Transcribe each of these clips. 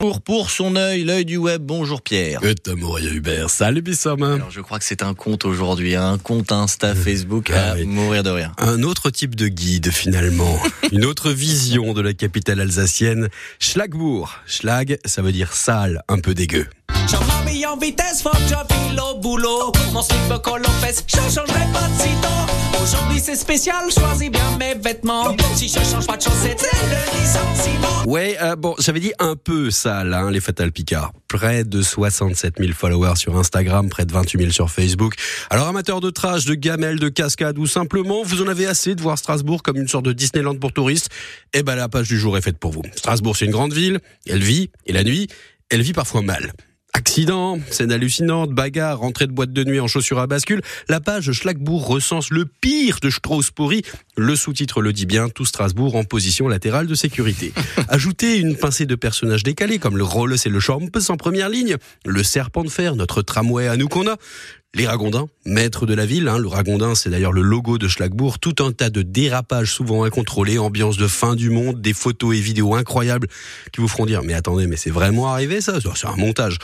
Pour, pour son œil, l'œil du web. Bonjour Pierre. Et Moria Hubert. Salut Bissom. Alors je crois que c'est un compte aujourd'hui, hein. un compte Insta, Facebook Ah à oui. mourir de rire. Un autre type de guide finalement. Une autre vision de la capitale alsacienne. Schlagbourg. Schlag, ça veut dire sale, un peu dégueu. J'en mis en vitesse, faut que je file au boulot. Mon slip fesses, je changerai pas de sitôt. C'est spécial, choisis bien mes vêtements. Je change pas. Ouais, euh, bon, j'avais dit un peu sale, hein, les Fatal Picard. Près de 67 000 followers sur Instagram, près de 28 000 sur Facebook. Alors, amateurs de trash, de gamelles, de cascades ou simplement, vous en avez assez de voir Strasbourg comme une sorte de Disneyland pour touristes Eh ben, la page du jour est faite pour vous. Strasbourg, c'est une grande ville. Elle vit, et la nuit, elle vit parfois mal. Accidents, scènes hallucinantes, bagarres, rentrée de boîte de nuit en chaussures à bascule. La page Schlagbourg recense le pire de Strauss-Pourri. Le sous-titre le dit bien, tout Strasbourg en position latérale de sécurité. Ajoutez une pincée de personnages décalés comme le Rolls et le Champes en première ligne, le Serpent de Fer, notre tramway à nous qu'on a, les Ragondins, maîtres de la ville. Hein, le Ragondin, c'est d'ailleurs le logo de Schlagbourg. Tout un tas de dérapages souvent incontrôlés, ambiance de fin du monde, des photos et vidéos incroyables qui vous feront dire mais attendez, mais c'est vraiment arrivé ça? C'est un montage.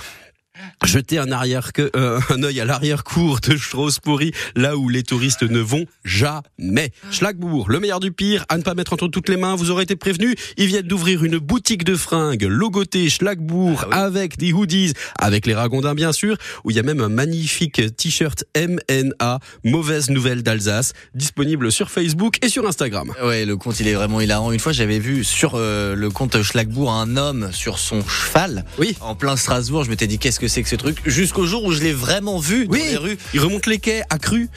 Jetez un arrière que euh, un œil à l'arrière-cour de Strauss-Pourri, là où les touristes ne vont jamais. Schlagbourg, le meilleur du pire, à ne pas mettre entre toutes les mains. Vous aurez été prévenu. Ils viennent d'ouvrir une boutique de fringues logotée Schlagbourg avec des hoodies, avec les ragondins bien sûr, où il y a même un magnifique t-shirt MNA, mauvaise nouvelle d'Alsace, disponible sur Facebook et sur Instagram. Ouais, le compte il est vraiment hilarant. Une fois j'avais vu sur euh, le compte Schlagbourg un homme sur son cheval Oui. en plein Strasbourg. Je m'étais dit qu'est-ce que c'est que ce truc Jusqu'au jour où je l'ai vraiment vu dans Oui. les rues. Il remonte les quais à cru.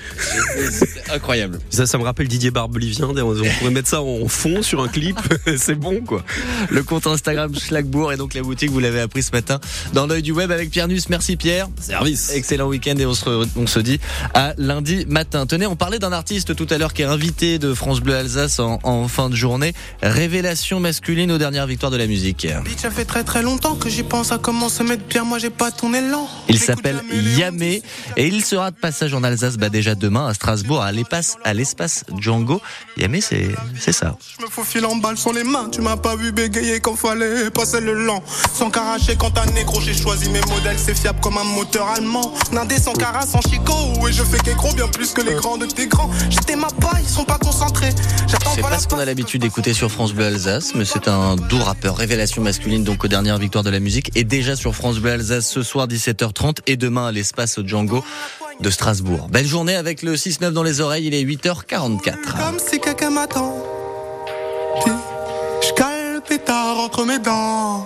C'était incroyable. Ça, ça me rappelle Didier Barbelivien. On pourrait mettre ça en fond sur un clip. C'est bon, quoi. Le compte Instagram Schlagbourg et donc la boutique, vous l'avez appris ce matin dans l'œil du web avec Pierre Nus. Merci Pierre. Service. Excellent week-end et on se, on se dit à lundi matin. Tenez, on parlait d'un artiste tout à l'heure qui est invité de France Bleu Alsace en, en fin de journée. Révélation masculine aux dernières victoires de la musique. Ça fait très très longtemps que j'y pense à comment se mettre bien. Moi, j'ai pas ton élan. Il s'appelle Yamé et il sera de passage en Alsace bah, déjà demain à Strasbourg à l'espace à l'espace Django. Yamé c'est c'est ça. Je me faufile en balle sur les mains. Tu m'as pas vu bégayer quand fallait passer le lent. Sans caracher quand t'as négro, j'ai choisi mes modèles. C'est fiable comme un moteur allemand. Nindé sans cara, sans chico. Et je fais qu'écro bien plus que les grands de tes grands. J'étais ma paille, ils sont pas concentrés. J'attends C'est pas pas la ce qu'on a l'habitude d'écouter sur France Bleu Alsace, mais c'est un doux rappeur, révélation masculine donc aux dernières victoires de la musique et déjà sur France Bleu Alsace ce soir 17h30 et demain à l'espace Django de Strasbourg. Belle journée avec le 6-9 dans les oreilles, il est 8h44. Comme si quelqu'un m'attend. Je entre mes dents.